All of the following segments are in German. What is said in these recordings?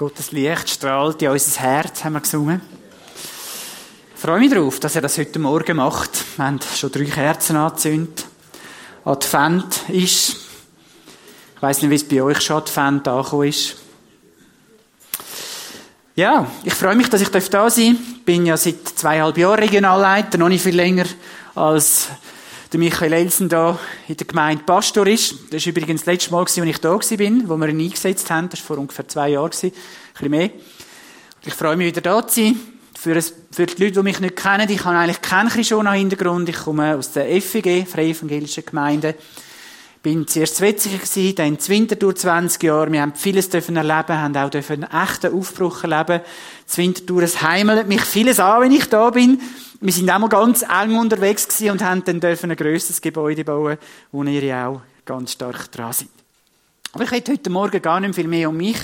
Gottes Licht strahlt in unser Herz, haben wir gesungen. Ich freue mich darauf, dass er das heute Morgen macht. Wir haben schon drei Kerzen angezündet. Advent ist. Ich weiß nicht, wie es bei euch schon Advent angekommen ist. Ja, ich freue mich, dass ich da sein darf. Ich bin ja seit zweieinhalb Jahren Regionalleiter, noch nicht viel länger als der Michael Elsen da in der Gemeinde Pastor ist. Das war übrigens das letzte Mal, als ich da war, wo wir ihn eingesetzt haben. Das war vor ungefähr zwei Jahren, ein bisschen mehr. Ich freue mich, wieder da zu sein. Für, die Leute, die mich nicht kennen, ich habe eigentlich keinen schon einen Hintergrund. Ich komme aus der FEG, Freie Evangelische Gemeinde. Bin zuerst zu Wetzig dann in Winterthur 20 Jahre. Wir haben vieles dürfen erleben, haben auch dürfen einen echten Aufbruch erleben. Winterthur, es heimelt mich vieles an, wenn ich da bin. Wir sind auch mal ganz eng unterwegs gewesen und haben dann dürfen ein grösseres Gebäude bauen, wo ihr ja auch ganz stark dran seid. Aber ich möchte heute Morgen gar nicht viel mehr um mich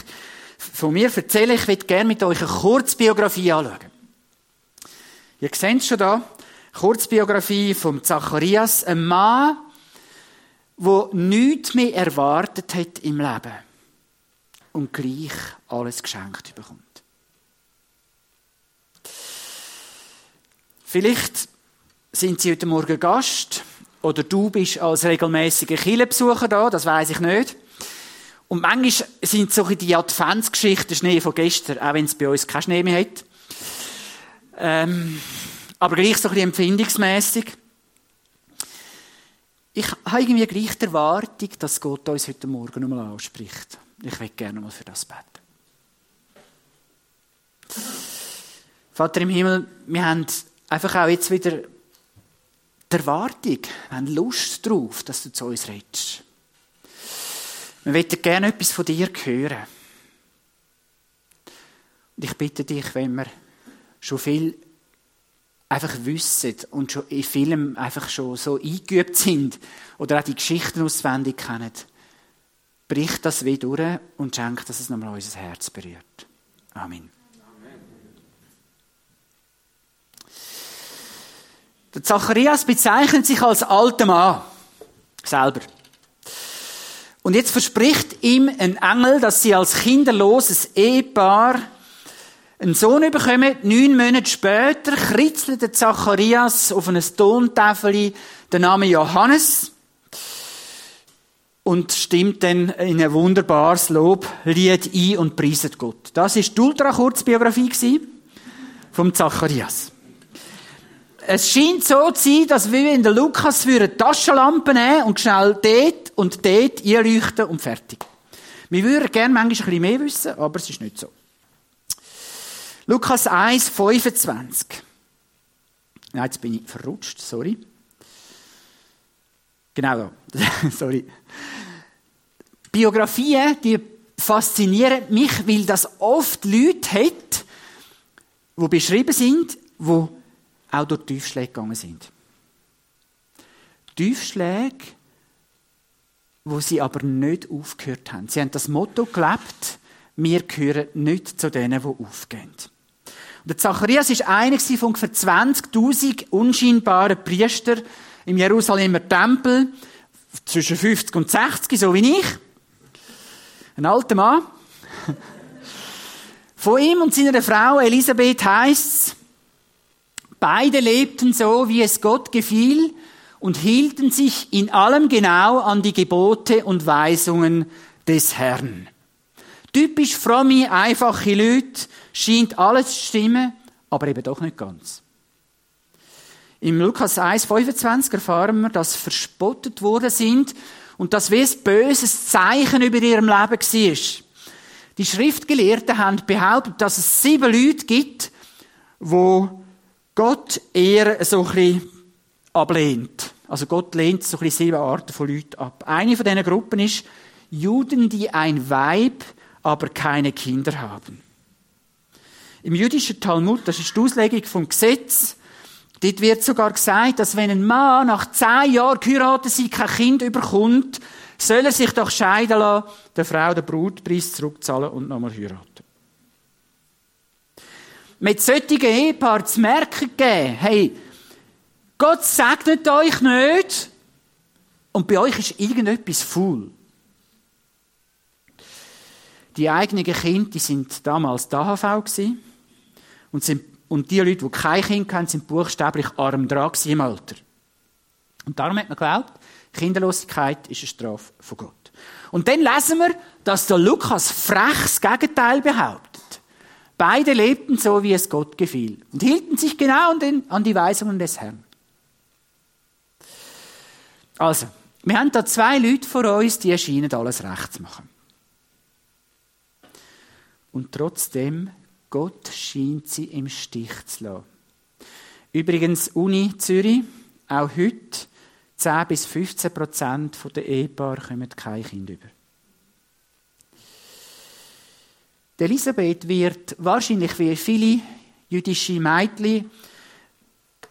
von mir erzählen. Ich möchte gerne mit euch eine Kurzbiografie anschauen. Ihr seht es schon da. Kurzbiografie von Zacharias. Ein Mann, der nichts mehr erwartet hat im Leben und gleich alles geschenkt bekommt. Vielleicht sind Sie heute Morgen Gast oder du bist als regelmäßiger Kirchenbesucher da, das weiß ich nicht. Und manchmal sind so die Adventsgeschichten Schnee von gestern, auch wenn es bei uns keinen Schnee mehr hat. Ähm, aber gleich so ein bisschen empfindungsmässig. Ich habe irgendwie gleich die Erwartung, dass Gott uns heute Morgen nochmal anspricht. Ich will gerne mal für das beten. Vater im Himmel, wir haben einfach auch jetzt wieder die Erwartung, wir haben Lust darauf, dass du zu uns redest. Wir möchten gerne etwas von dir hören. Und ich bitte dich, wenn wir schon viel einfach wissen und schon in vielem einfach schon so eingeübt sind oder auch die Geschichten auswendig kennen, bricht das wie durch und schenkt, dass es nochmal unser Herz berührt. Amen. Der Zacharias bezeichnet sich als alter Mann. Selber. Und jetzt verspricht ihm ein Engel, dass sie als kinderloses Ehepaar einen Sohn bekommen. Neun Monate später kritzelt der Zacharias auf eine Tontafel den Namen Johannes und stimmt dann in ein wunderbares Loblied ein und preiset Gott. Das ist die ultra-Kurzbiografie vom Zacharias. Es scheint so zu sein, dass wir in der Lukas für eine Taschenlampe nehmen und schnell dort und dort einleuchten und fertig. Wir würden gerne manchmal ein bisschen mehr wissen, aber es ist nicht so. Lukas 1, 25. Nein, jetzt bin ich verrutscht, sorry. Genau, sorry. Biografien, die faszinieren mich, weil das oft Leute hat, die beschrieben sind, die auch durch Tiefschläge gegangen sind. Tiefschläge, wo sie aber nicht aufgehört haben. Sie haben das Motto gelebt, wir gehören nicht zu denen, die aufgehen. Und der Zacharias war einer von ungefähr 20.000 unscheinbaren Priestern im Jerusalemer Tempel, zwischen 50 und 60, so wie ich. Ein alter Mann. Von ihm und seiner Frau Elisabeth heißt es, Beide lebten so, wie es Gott gefiel und hielten sich in allem genau an die Gebote und Weisungen des Herrn. Typisch fromme, einfache Leute, scheint alles zu stimmen, aber eben doch nicht ganz. Im Lukas 1,25 erfahren wir, dass verspottet worden sind und dass wie ein böses Zeichen über ihrem Leben war. Die Schriftgelehrten haben behauptet, dass es sieben Leute gibt, wo Gott eher so ein bisschen ablehnt. Also Gott lehnt so ein bisschen sieben Arten von Leuten ab. Eine von diesen Gruppen ist Juden, die ein Weib, aber keine Kinder haben. Im jüdischen Talmud, das ist die Auslegung vom Gesetz, dort wird sogar gesagt, dass wenn ein Mann nach zehn Jahren geheiratet sie kein Kind überkommt, soll er sich doch scheiden lassen, der Frau den Brutpreis zurückzahlen und nochmal heiraten mit solchen Ehepaaren zu merken gegeben, hey, Gott segnet euch nicht und bei euch ist irgendetwas faul. Die eigenen Kinder, die sind damals die AHV. Und, sind, und die Leute, die kein Kind hatten, sind buchstäblich arm dran im Alter. Und darum hat man geglaubt, Kinderlosigkeit ist eine Strafe von Gott. Und dann lesen wir, dass der Lukas frech das Gegenteil behauptet. Beide lebten so, wie es Gott gefiel und hielten sich genau an, den, an die Weisungen des Herrn. Also, wir haben da zwei Leute vor uns, die erscheinen alles recht zu machen. Und trotzdem, Gott scheint sie im Stich zu lassen. Übrigens, Uni Zürich, auch heute, 10 bis 15 Prozent der Ehepaare kommen kein Kind über. Elisabeth wird wahrscheinlich wie viele jüdische Mädchen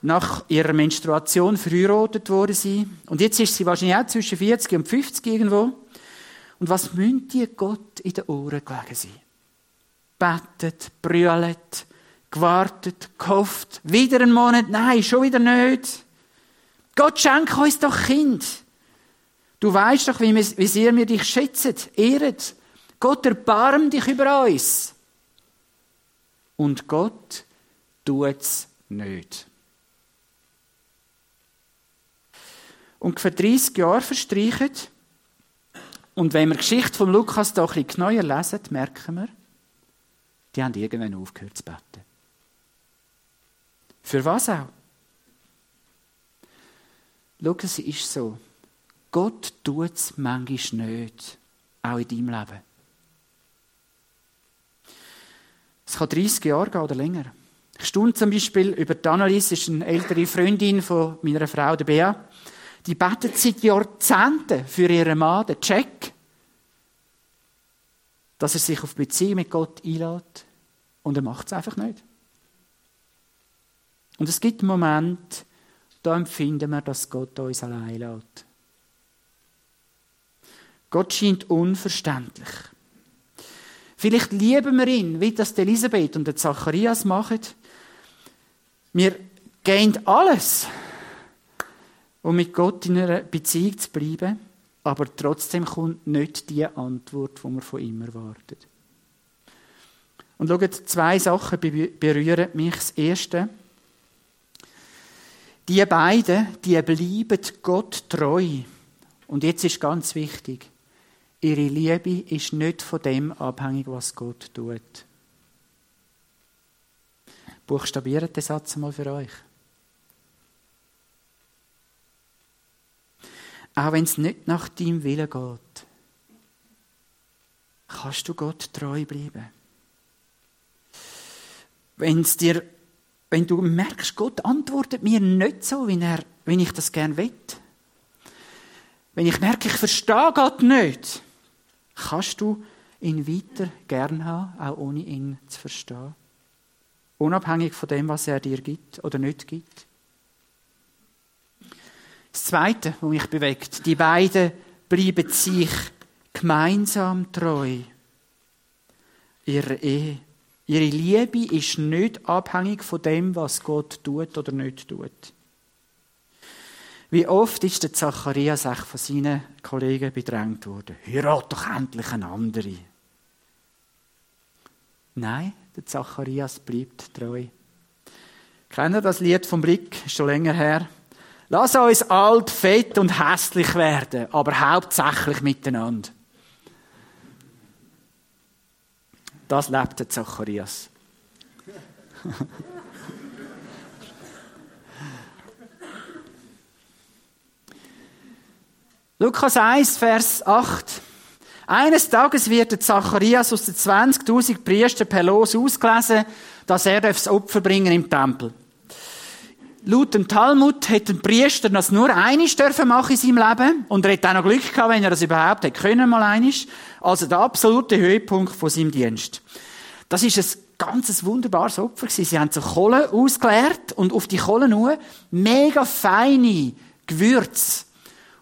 nach ihrer Menstruation verheiratet worden sein. Und jetzt ist sie wahrscheinlich auch zwischen 40 und 50 irgendwo. Und was müssen die Gott in den Ohren gelegen sein? Bettet, brüllt, gewartet, gehofft, wieder einen Monat, nein, schon wieder nicht. Gott schenke uns doch Kind. Du weißt doch, wie, wie sehr wir dich schätzen, ehren. Gott erbarm dich über uns. Und Gott tut es nicht. Und für 30 Jahre verstreichen. Und wenn wir die Geschichte von Lukas da ein bisschen neuer lesen, merken wir, die haben irgendwann aufgehört zu beten. Für was auch? Schau, es ist so. Gott tut es manchmal nicht. Auch in deinem Leben. Es kann 30 Jahre gehen oder länger. Ich staune zum Beispiel über die Annelies, ist eine ältere Freundin von meiner Frau, der Bea. Die betet seit Jahrzehnten für ihren Mann, den Jack, dass er sich auf Beziehung mit Gott einlädt. Und er macht es einfach nicht. Und es gibt Momente, da empfinden wir, dass Gott uns allein lässt. Gott scheint unverständlich. Vielleicht lieben wir ihn, wie das Elisabeth und der Zacharias machen. Wir gehen alles, um mit Gott in einer Beziehung zu bleiben, aber trotzdem kommt nicht die Antwort, die wir von ihm erwarten. Und schaut, zwei Sachen berühren mich. Das Erste, die beiden, die bleiben Gott treu. Und jetzt ist ganz wichtig, ihre Liebe ist nicht von dem abhängig, was Gott tut. Buchstabiert den Satz mal für euch. Auch wenn es nicht nach deinem Willen geht, kannst du Gott treu bleiben. Wenn es dir wenn du merkst, Gott antwortet mir nicht so, wie, er, wie ich das gerne will. Wenn ich merke, ich verstehe Gott nicht, kannst du ihn weiter gern haben, auch ohne ihn zu verstehen. Unabhängig von dem, was er dir gibt oder nicht gibt. Das Zweite, was mich bewegt, die beiden bleiben sich gemeinsam treu. Ihre Ehe. Ihre Liebe ist nicht abhängig von dem, was Gott tut oder nicht tut. Wie oft ist der Zacharias auch von seinen Kollegen bedrängt worden? Heirat doch endlich eine andere. Nein, der Zacharias bleibt treu. Kennt ihr das Lied vom Blick? Ist schon länger her. Lass uns alt, fett und hässlich werden, aber hauptsächlich miteinander. Das lebt der Zacharias. Lukas 1, Vers 8. Eines Tages wird der Zacharias aus den 20.000 Priestern per Los ausgelesen, dass er das Opfer bringen im Tempel. Laut dem Talmud hätte ein Priester das nur einisch dürfen machen in seinem Leben. Und er hätte auch noch Glück gehabt, wenn er das überhaupt hätte können, mal einisch. Also der absolute Höhepunkt von seinem Dienst. Das ist ein ganz wunderbares Opfer gewesen. Sie haben so Kohle ausgeleert und auf die Kohle nur mega feine Gewürze.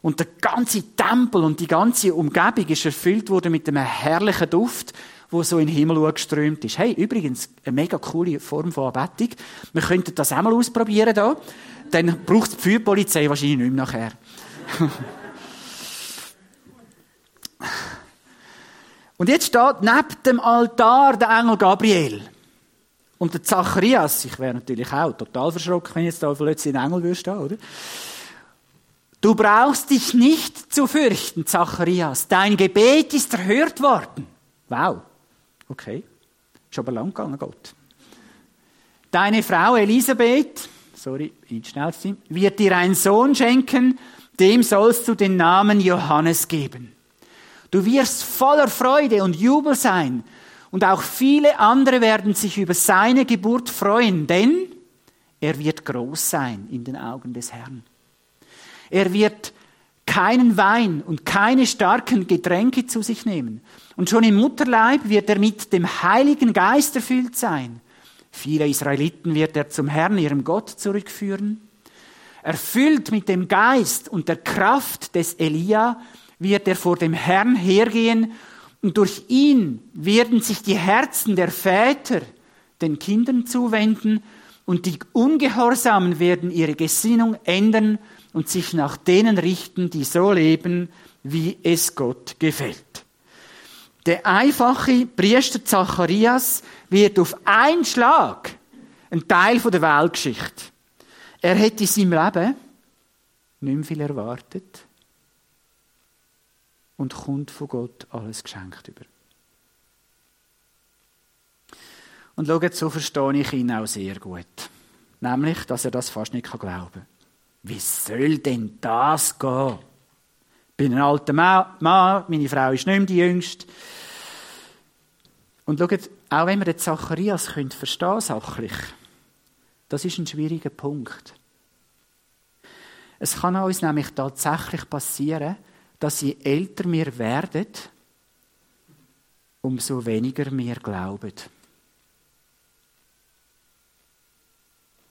Und der ganze Tempel und die ganze Umgebung ist erfüllt worden mit einem herrlichen Duft wo so in den Himmel geströmt ist. Hey, übrigens, eine mega coole Form von Anbetung. Wir könnten das auch mal ausprobieren da. Dann braucht es die Feuerpolizei wahrscheinlich nicht mehr nachher. Und jetzt steht neben dem Altar der Engel Gabriel. Und der Zacharias, ich wäre natürlich auch total verschrocken, wenn jetzt da plötzlich ein Engel würde stehen, oder? Du brauchst dich nicht zu fürchten, Zacharias. Dein Gebet ist erhört worden. Wow. Okay. Ist aber lang gegangen, Gott. Deine Frau Elisabeth, sorry, nicht schnell sein, wird dir einen Sohn schenken, dem sollst du den Namen Johannes geben. Du wirst voller Freude und Jubel sein, und auch viele andere werden sich über seine Geburt freuen, denn er wird groß sein in den Augen des Herrn. Er wird keinen Wein und keine starken Getränke zu sich nehmen. Und schon im Mutterleib wird er mit dem Heiligen Geist erfüllt sein. Viele Israeliten wird er zum Herrn, ihrem Gott, zurückführen. Erfüllt mit dem Geist und der Kraft des Elia wird er vor dem Herrn hergehen und durch ihn werden sich die Herzen der Väter den Kindern zuwenden und die Ungehorsamen werden ihre Gesinnung ändern und sich nach denen richten, die so leben, wie es Gott gefällt. Der einfache Priester Zacharias wird auf einen Schlag ein Teil der Weltgeschichte. Er hätte in seinem Leben nicht mehr viel erwartet und kommt von Gott alles geschenkt über. Und schaut, so verstehe ich ihn auch sehr gut. Nämlich, dass er das fast nicht glauben kann. Wie soll denn das gehen? Ich bin ein alter Mann, meine Frau ist nicht mehr die Jüngste. Und schaut, auch wenn wir den Zacharias verstehen können, sachlich, das ist ein schwieriger Punkt. Es kann uns nämlich tatsächlich passieren, dass je älter wir werden, umso weniger wir glauben.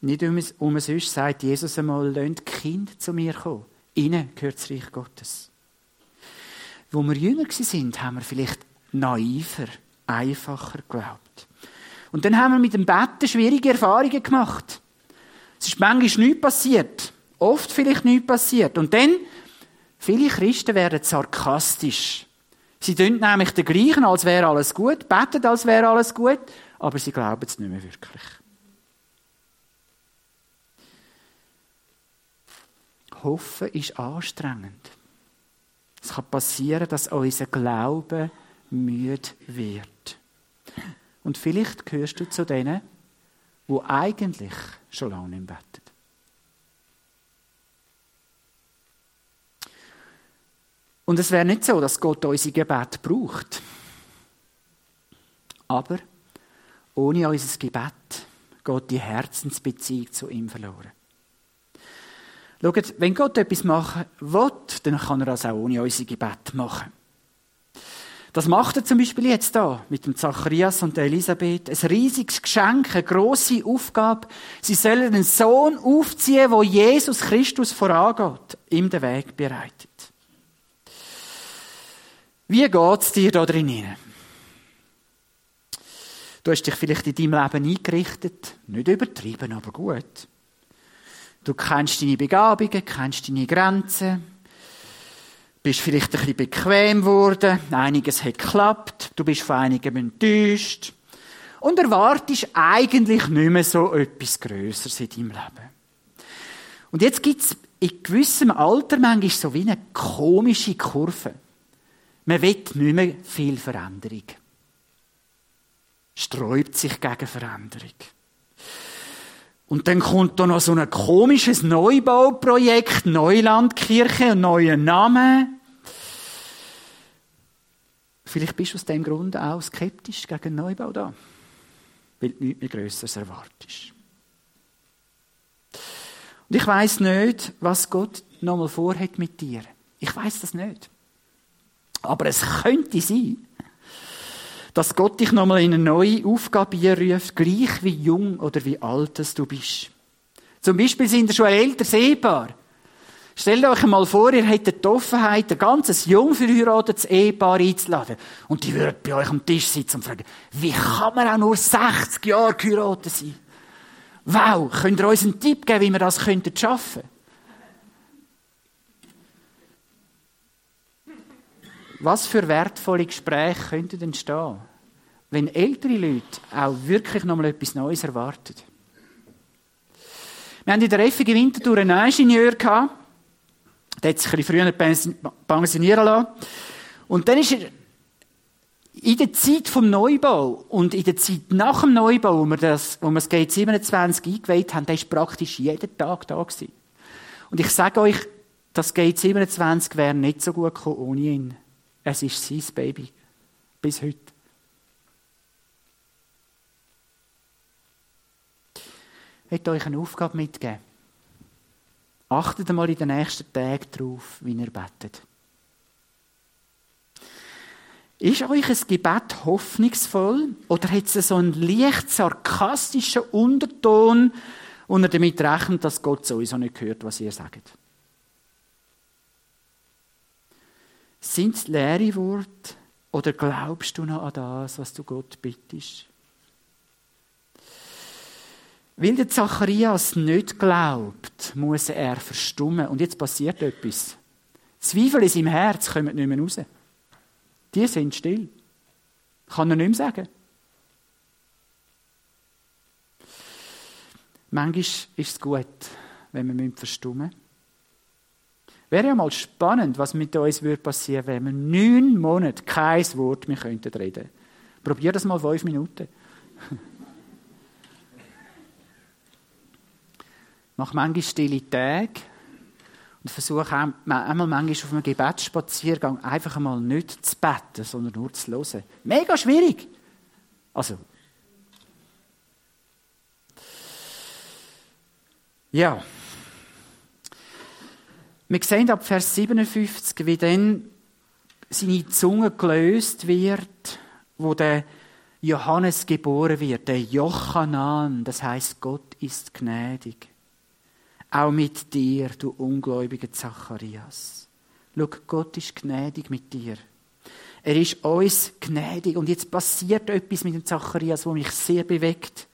Nicht umsonst sagt Jesus einmal, lasst Kind zu mir kommen. Ihnen gehört das Reich Gottes. Wo wir jünger sind, haben wir vielleicht naiver, einfacher geglaubt. Und dann haben wir mit dem Betten schwierige Erfahrungen gemacht. Es ist manchmal nichts passiert. Oft vielleicht nichts passiert. Und dann, viele Christen werden sarkastisch. Sie tun nämlich den gleichen, als wäre alles gut, beten, als wäre alles gut, aber sie glauben es nicht mehr wirklich. Hoffen ist anstrengend. Es kann passieren, dass unser Glaube müde wird. Und vielleicht gehörst du zu denen, wo eigentlich schon lange im beten. Und es wäre nicht so, dass Gott unser Gebet braucht. Aber ohne unser Gebet geht die Herzensbeziehung zu ihm verloren. Schaut, wenn Gott etwas machen will, dann kann er das auch ohne unser Gebet machen. Das macht er zum Beispiel jetzt da mit dem Zacharias und der Elisabeth. Ein riesiges Geschenk, eine grosse Aufgabe. Sie sollen einen Sohn aufziehen, wo Jesus Christus vorangeht, ihm den Weg bereitet. Wie geht's dir da drinnen? Du hast dich vielleicht in deinem Leben eingerichtet. Nicht übertrieben, aber gut. Du kennst deine Begabungen, kennst deine Grenzen, bist vielleicht ein bisschen bequem geworden, einiges hat geklappt, du bist von einigem enttäuscht und erwartest eigentlich nicht mehr so etwas Größeres in deinem Leben. Und jetzt gibt es in gewissem Alter manchmal so wie eine komische Kurve. Man will nicht mehr viel Veränderung. Sträubt sich gegen Veränderung. Und dann kommt da noch so ein komisches Neubauprojekt, Neulandkirche, neuer Name. Vielleicht bist du aus dem Grund auch skeptisch gegen Neubau da, weil du nichts mehr Größeres erwartest. Und ich weiß nicht, was Gott nochmal vorhat mit dir. Ich weiß das nicht. Aber es könnte sein, dass Gott dich nochmal in eine neue Aufgabe einruft, gleich wie jung oder wie alt du bist. Zum Beispiel sind ihr schon ein älteres Ehepaar. Stellt euch einmal vor, ihr hättet die Offenheit, ein ganzes jung verheiratetes Ehepaar einzuladen. Und die würden bei euch am Tisch sitzen und fragen, wie kann man auch nur 60 Jahre geheiratet sein? Wow, könnt ihr uns einen Tipp geben, wie wir das schaffen Was für wertvolle Gespräche könnten entstehen, wenn ältere Leute auch wirklich noch mal etwas Neues erwarten? Wir haben in der Effung Winterthur einen Ingenieur gehabt. Der hat sich ein bisschen früher pensionieren lassen. Und dann ist er in der Zeit vom Neubau und in der Zeit nach dem Neubau, wo wir das, wo wir das Gate 27 eingeweiht haben, der ist praktisch jeden Tag da gewesen. Und ich sage euch, das Gate 27 wäre nicht so gut gekommen ohne ihn. Es ist sein Baby. Bis heute. Ich möchte euch eine Aufgabe mitgeben. Achtet einmal in den nächsten Tagen darauf, wie ihr betet. Ist euch ein Gebet hoffnungsvoll oder hat es so einen leicht sarkastischen Unterton, und ihr damit rechnet, dass Gott sowieso nicht hört, was ihr sagt? Sind es leere Worte oder glaubst du noch an das, was du Gott bittest? Weil der Zacharias nicht glaubt, muss er verstummen. Und jetzt passiert etwas. Zweifel in seinem Herz kommen nicht mehr raus. Die sind still. Kann er nicht mehr sagen. Manchmal ist es gut, wenn wir verstummen müssen. Wäre ja mal spannend, was mit uns passieren würde, wenn wir neun Monate kein Wort mehr reden könnten. Probier das mal fünf Minuten. Mach manchmal stille Tage und versuche einmal manchmal auf einem Gebetsspaziergang einfach einmal nicht zu beten, sondern nur zu hören. Mega schwierig. Also. Ja. Wir sehen ab Vers 57, wie dann seine Zunge gelöst wird, wo der Johannes geboren wird, der Jochanan, das heißt Gott ist gnädig. Auch mit dir, du ungläubiger Zacharias. Schau, Gott ist gnädig mit dir. Er ist uns gnädig. Und jetzt passiert etwas mit dem Zacharias, wo mich sehr bewegt.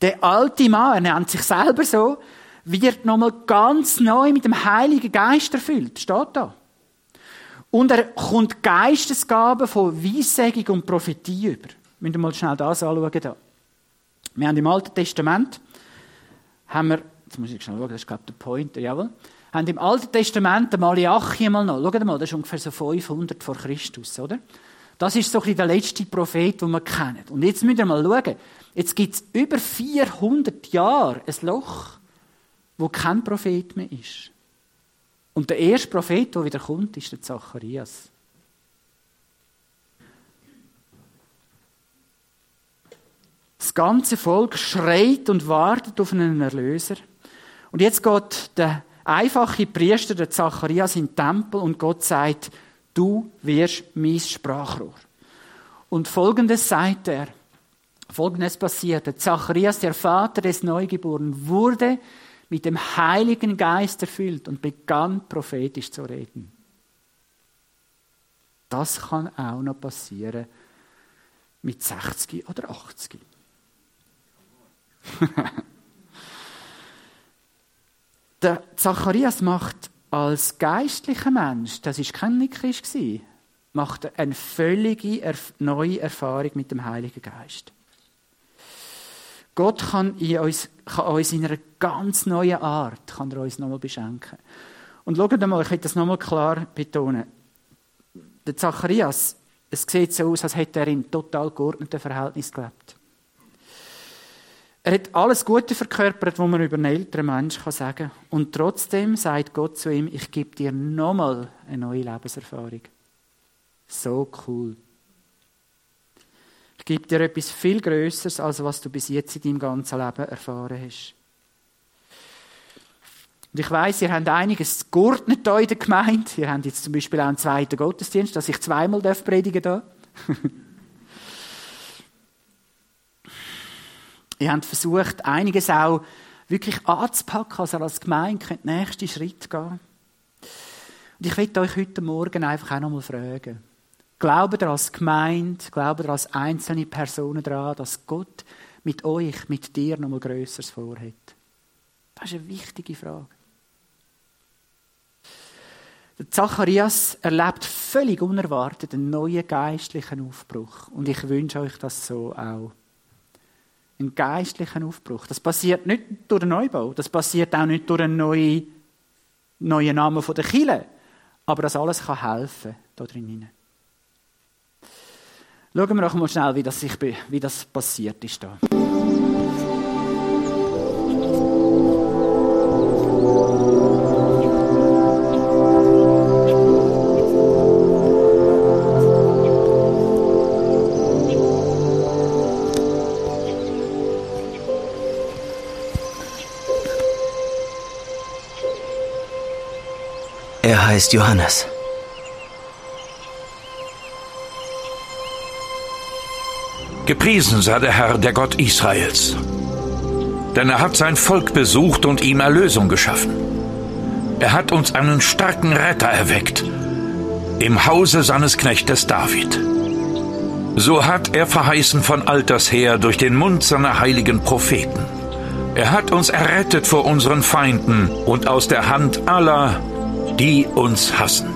Der alte Mann, er nennt sich selber so, wird nochmal ganz neu mit dem Heiligen Geist erfüllt. Steht da. Und er kommt Geistesgaben von Weissagung und Prophetie über. Wir müssen mal schnell das anschauen. Da. Wir haben im Alten Testament, haben wir, jetzt muss ich schnell schauen, das ist glaube ich der Pointer, jawohl, haben im Alten Testament den Malachi mal noch, schaut mal, das ist ungefähr so 500 vor Christus, oder? Das ist so ein bisschen der letzte Prophet, den wir kennen. Und jetzt müssen wir mal schauen, jetzt gibt es über 400 Jahre ein Loch wo kein Prophet mehr ist. Und der erste Prophet, der wieder kommt, ist der Zacharias. Das ganze Volk schreit und wartet auf einen Erlöser. Und jetzt geht der einfache Priester, der Zacharias, in den Tempel und Gott sagt, du wirst mein Sprachrohr. Und folgendes sagt er. Folgendes passiert. Der Zacharias, der Vater des Neugeborenen, wurde mit dem Heiligen Geist erfüllt und begann prophetisch zu reden. Das kann auch noch passieren mit 60 oder 80. Der Zacharias macht als geistlicher Mensch, das ist kein Nichrist macht eine völlige neue Erfahrung mit dem Heiligen Geist. Gott kann, in uns, kann uns in einer ganz neuen Art kann er uns nochmal beschenken. Und schaut mal, ich will das nochmal klar betonen. Der Zacharias, es sieht so aus, als hätte er in total geordneten Verhältnis gelebt. Er hat alles Gute verkörpert, was man über einen älteren Menschen sagen kann. Und trotzdem sagt Gott zu ihm, ich gebe dir nochmal eine neue Lebenserfahrung. So cool gibt dir etwas viel Größeres, als was du bis jetzt in deinem ganzen Leben erfahren hast. Und ich weiss, ihr habt einiges geordnet in der Gemeinde. Ihr habt jetzt zum Beispiel auch einen zweiten Gottesdienst, dass ich zweimal predigen darf. ihr habt versucht, einiges auch wirklich anzupacken, also als Gemeinde könnt den nächsten Schritt gehen. Und ich möchte euch heute Morgen einfach auch nochmal fragen. Glaubt ihr als Gemeinde, glaubt ihr als einzelne Personen daran, dass Gott mit euch, mit dir noch mal Größeres vorhat? Das ist eine wichtige Frage. Der Zacharias erlebt völlig unerwartet einen neuen geistlichen Aufbruch. Und ich wünsche euch das so auch. Einen geistlichen Aufbruch. Das passiert nicht durch den Neubau. Das passiert auch nicht durch einen neuen, neuen Namen der Kille. Aber das alles kann helfen, da drinnen. Schauen wir doch mal schnell, wie das, sich, wie das passiert ist da. Er heißt Johannes. Gepriesen sei der Herr, der Gott Israels. Denn er hat sein Volk besucht und ihm Erlösung geschaffen. Er hat uns einen starken Retter erweckt, im Hause seines Knechtes David. So hat er verheißen von alters her durch den Mund seiner heiligen Propheten. Er hat uns errettet vor unseren Feinden und aus der Hand aller, die uns hassen.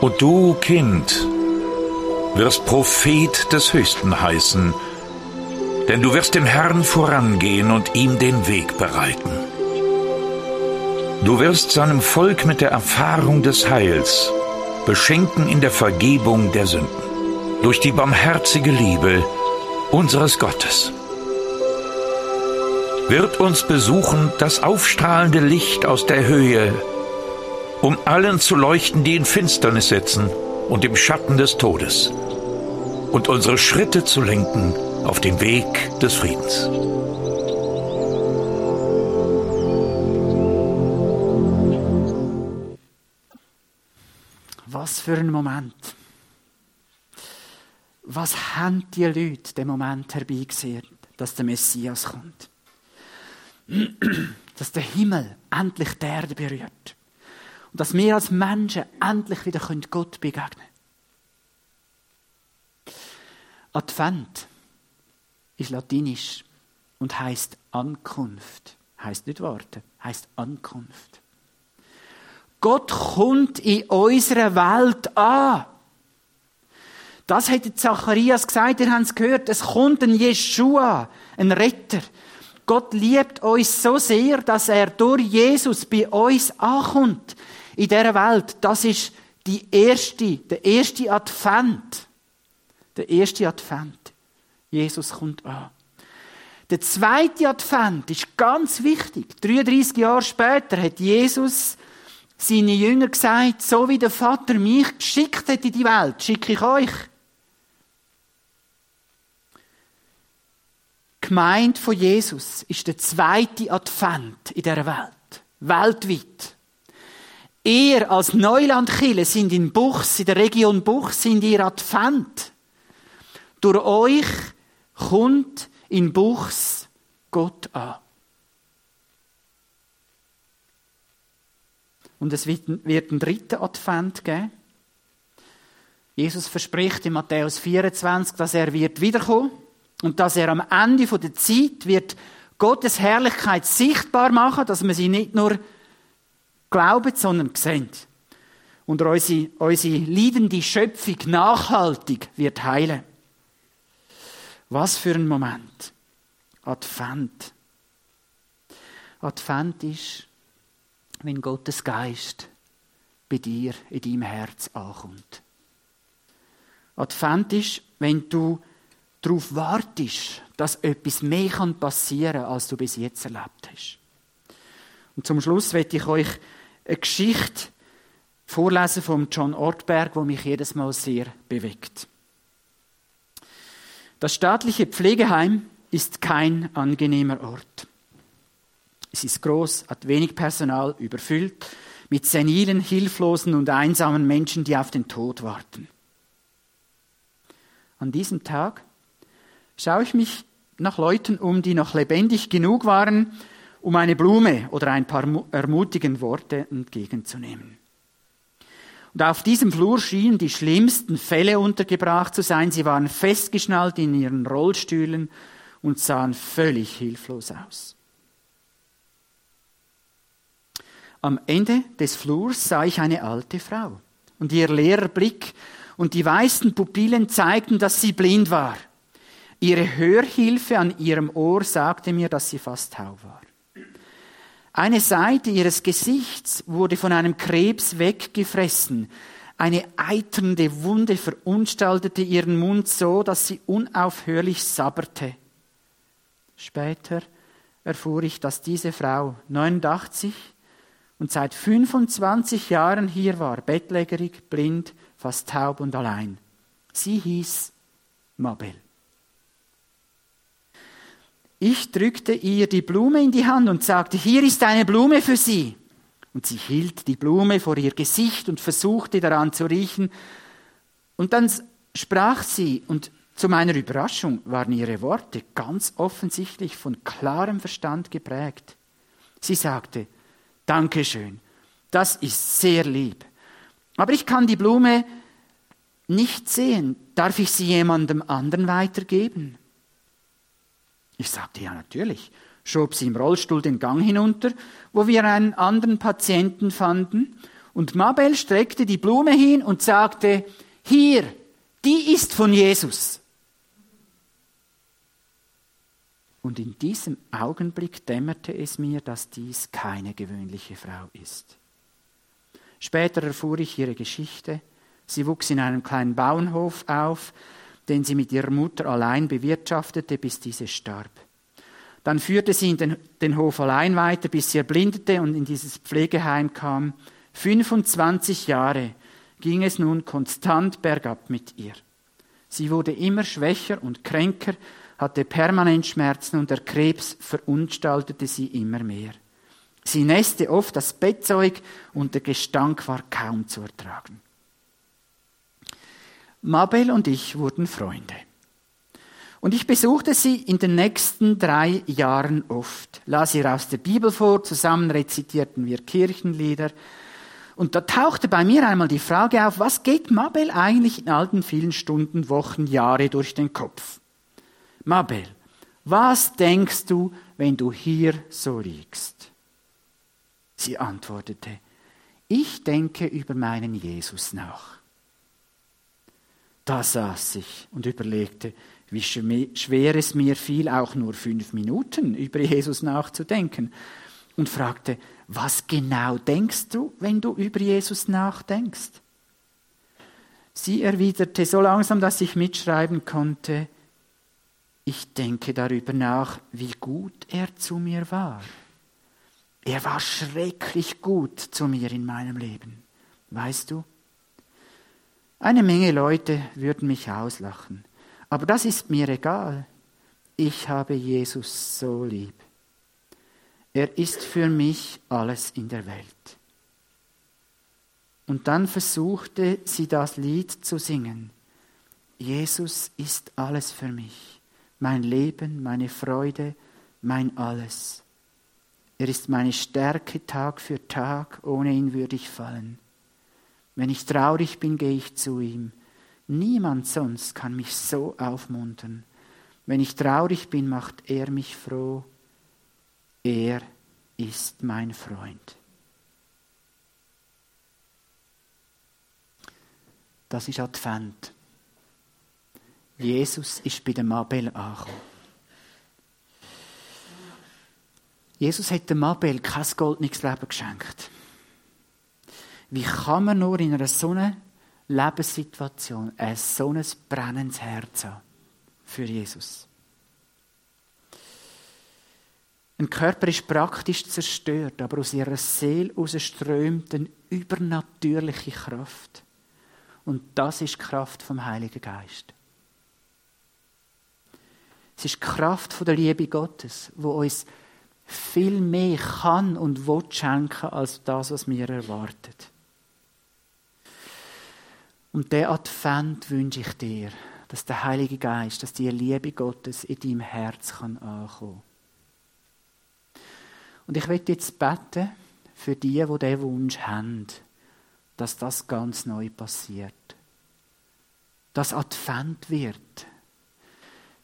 Und du, Kind, wirst Prophet des Höchsten heißen, denn du wirst dem Herrn vorangehen und ihm den Weg bereiten. Du wirst seinem Volk mit der Erfahrung des Heils beschenken in der Vergebung der Sünden, durch die barmherzige Liebe unseres Gottes. Wird uns besuchen das aufstrahlende Licht aus der Höhe, um allen zu leuchten, die in Finsternis sitzen und im Schatten des Todes, und unsere Schritte zu lenken auf den Weg des Friedens. Was für ein Moment. Was haben die Leute den Moment herbeigesehen, dass der Messias kommt? Dass der Himmel endlich die Erde berührt. Und dass wir als Menschen endlich wieder Gott begegnen können. Advent ist latinisch und heißt Ankunft. Heißt nicht warten, heißt Ankunft. Gott kommt in unserer Welt an. Das hätte Zacharias gesagt, ihr habt es gehört. Es kommt ein Jeshua, ein Retter. Gott liebt uns so sehr, dass er durch Jesus bei uns ankommt in dieser Welt, das ist die erste, der erste Advent. Der erste Advent. Jesus kommt an. Der zweite Advent ist ganz wichtig. 33 Jahre später hat Jesus seine Jünger gesagt, so wie der Vater mich geschickt hat in die Welt, schicke ich euch. Gemeint von Jesus ist der zweite Advent in der Welt. Weltweit. Ihr als Neulandkille sind in Buchs, in der Region Buchs, sind ihr Advent. Durch euch kommt in Buchs Gott an. Und es wird einen dritten Advent geben. Jesus verspricht in Matthäus 24, dass er wird wiederkommen und dass er am Ende der Zeit wird Gottes Herrlichkeit sichtbar machen, dass man sie nicht nur glauben, sondern sehen. Und unsere, unsere leidende Schöpfung nachhaltig wird heilen. Was für ein Moment. Advent. Advent ist, wenn Gottes Geist bei dir in deinem Herz ankommt. Advent ist, wenn du darauf wartest, dass etwas mehr passieren kann, als du bis jetzt erlebt hast. Und zum Schluss werde ich euch eine Geschichte vorlesen von John Ortberg, wo mich jedes Mal sehr bewegt. Das staatliche Pflegeheim ist kein angenehmer Ort. Es ist groß, hat wenig Personal, überfüllt, mit senilen, hilflosen und einsamen Menschen, die auf den Tod warten. An diesem Tag schaue ich mich nach Leuten um, die noch lebendig genug waren, um eine Blume oder ein paar ermutigende Worte entgegenzunehmen. Und auf diesem Flur schienen die schlimmsten Fälle untergebracht zu sein. Sie waren festgeschnallt in ihren Rollstühlen und sahen völlig hilflos aus. Am Ende des Flurs sah ich eine alte Frau und ihr leerer Blick und die weißen Pupillen zeigten, dass sie blind war. Ihre Hörhilfe an ihrem Ohr sagte mir, dass sie fast taub war. Eine Seite ihres Gesichts wurde von einem Krebs weggefressen. Eine eiternde Wunde verunstaltete ihren Mund so, dass sie unaufhörlich sabberte. Später erfuhr ich, dass diese Frau 89 und seit 25 Jahren hier war, bettlägerig, blind, fast taub und allein. Sie hieß Mabel. Ich drückte ihr die Blume in die Hand und sagte, hier ist eine Blume für Sie. Und sie hielt die Blume vor ihr Gesicht und versuchte daran zu riechen. Und dann sprach sie, und zu meiner Überraschung waren ihre Worte ganz offensichtlich von klarem Verstand geprägt. Sie sagte, Dankeschön, das ist sehr lieb. Aber ich kann die Blume nicht sehen. Darf ich sie jemandem anderen weitergeben? Ich sagte, ja natürlich, schob sie im Rollstuhl den Gang hinunter, wo wir einen anderen Patienten fanden, und Mabel streckte die Blume hin und sagte, hier, die ist von Jesus. Und in diesem Augenblick dämmerte es mir, dass dies keine gewöhnliche Frau ist. Später erfuhr ich ihre Geschichte. Sie wuchs in einem kleinen Bauernhof auf, den sie mit ihrer Mutter allein bewirtschaftete, bis diese starb. Dann führte sie den, den Hof allein weiter, bis sie erblindete und in dieses Pflegeheim kam. 25 Jahre ging es nun konstant bergab mit ihr. Sie wurde immer schwächer und kränker, hatte permanent Schmerzen und der Krebs verunstaltete sie immer mehr. Sie nässte oft das Bettzeug und der Gestank war kaum zu ertragen. Mabel und ich wurden Freunde. Und ich besuchte sie in den nächsten drei Jahren oft, las ihr aus der Bibel vor, zusammen rezitierten wir Kirchenlieder. Und da tauchte bei mir einmal die Frage auf, was geht Mabel eigentlich in all den vielen Stunden, Wochen, Jahre durch den Kopf? Mabel, was denkst du, wenn du hier so liegst? Sie antwortete, ich denke über meinen Jesus nach. Da saß ich und überlegte, wie schwer es mir fiel, auch nur fünf Minuten über Jesus nachzudenken. Und fragte, was genau denkst du, wenn du über Jesus nachdenkst? Sie erwiderte so langsam, dass ich mitschreiben konnte, ich denke darüber nach, wie gut er zu mir war. Er war schrecklich gut zu mir in meinem Leben. Weißt du? Eine Menge Leute würden mich auslachen. Aber das ist mir egal. Ich habe Jesus so lieb. Er ist für mich alles in der Welt. Und dann versuchte sie das Lied zu singen. Jesus ist alles für mich, mein Leben, meine Freude, mein alles. Er ist meine Stärke Tag für Tag, ohne ihn würde ich fallen. Wenn ich traurig bin, gehe ich zu ihm. Niemand sonst kann mich so aufmuntern. Wenn ich traurig bin, macht er mich froh. Er ist mein Freund. Das ist Advent. Jesus ist bei dem Abel angekommen. Jesus hat dem Abel kein goldenes Leben geschenkt. Wie kann man nur in einer so einer Lebenssituation ein so ein brennendes Herz haben für Jesus? Ein Körper ist praktisch zerstört, aber aus ihrer Seele strömt eine übernatürliche Kraft. Und das ist die Kraft vom Heiligen Geist. Es ist die Kraft der Liebe Gottes, wo uns viel mehr kann und will schenken als das, was mir erwartet. Und der Advent wünsche ich dir, dass der Heilige Geist, dass die Liebe Gottes in deinem Herz kann ankommen. Und ich möchte jetzt beten für die, die diesen Wunsch haben, dass das ganz neu passiert. Dass Advent wird.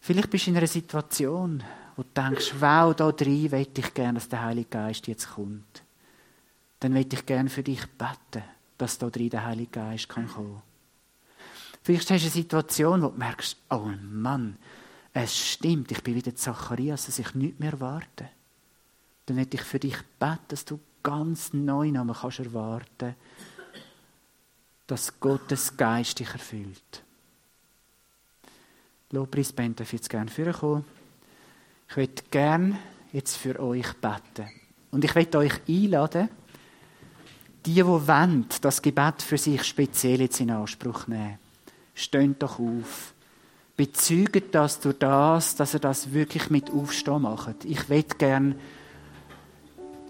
Vielleicht bist du in einer Situation, wo du denkst, wow, da drin möchte ich gerne, dass der Heilige Geist jetzt kommt. Dann möchte ich gerne für dich beten, dass da drin der Heilige Geist kann kommen Vielleicht hast du eine Situation, wo du merkst, oh Mann, es stimmt, ich bin wieder Zacharias, dass ich nicht mehr warte. Dann möchte ich für dich beten, dass du ganz neu nochmal kannst erwarten dass Gottes Geist dich erfüllt. Lobpreisband darf jetzt gerne vorkommen. Ich möchte gerne jetzt für euch beten. Und ich möchte euch einladen, die, die wollen, das Gebet für sich speziell jetzt in Anspruch nehmen steht doch auf. Bezeugt das durch das, dass er das wirklich mit Aufstehen macht. Ich will gern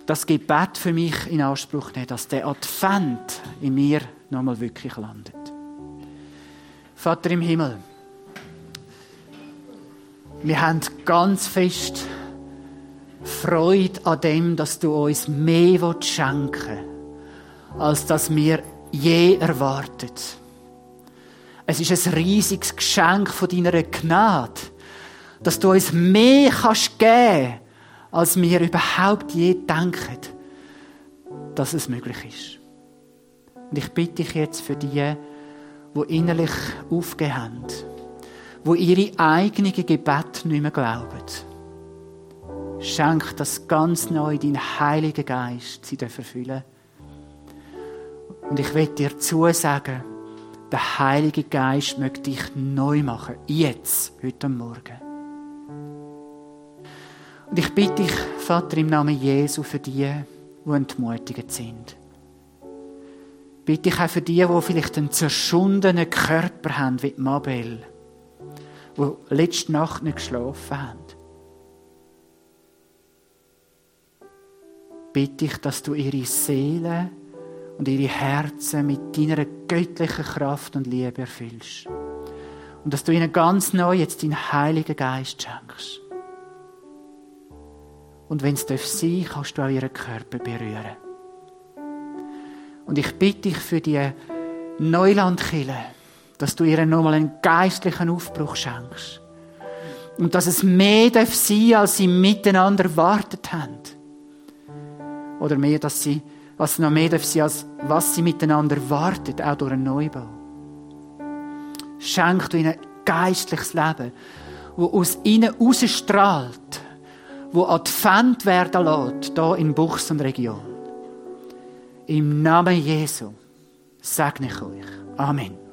das Gebet für mich in Anspruch nehmen, dass der Advent in mir nochmal wirklich landet. Vater im Himmel, wir haben ganz fest Freude an dem, dass du uns mehr schenken willst, als dass wir je erwartet. Es ist ein riesiges Geschenk von deiner Gnade, dass du uns mehr kannst geben, als wir überhaupt je denken, dass es möglich ist. Und ich bitte dich jetzt für die, die innerlich aufgehend haben, die ihre eigenen Gebete nicht mehr glauben. Schenk das ganz neu, dein Heiliger Geist, sie erfüllen. Und ich will dir zusagen, der Heilige Geist möchte dich neu machen. Jetzt, heute Morgen. Und ich bitte dich, Vater, im Namen Jesu für die, die entmutigt sind. Bitte ich auch für die, die vielleicht einen zerschundenen Körper haben, wie Mabel, die letzte Nacht nicht geschlafen haben. Bitte ich, dass du ihre Seele und ihre Herzen mit deiner göttlichen Kraft und Liebe erfüllst. Und dass du ihnen ganz neu jetzt deinen Heiligen Geist schenkst. Und wenn es sein darf, kannst du auch ihren Körper berühren. Und ich bitte dich für die Neulandkille, dass du ihnen nochmal einen geistlichen Aufbruch schenkst. Und dass es mehr darf sein, als sie miteinander erwartet haben. Oder mehr, dass sie was noch mehr darf sein, als was sie miteinander wartet, auch durch einen Neubau. Schenk du ihnen geistliches Leben, wo aus ihnen rausstrahlt, wo Advent werden lässt, hier in Buchs und Region. Im Namen Jesu segne ich euch. Amen.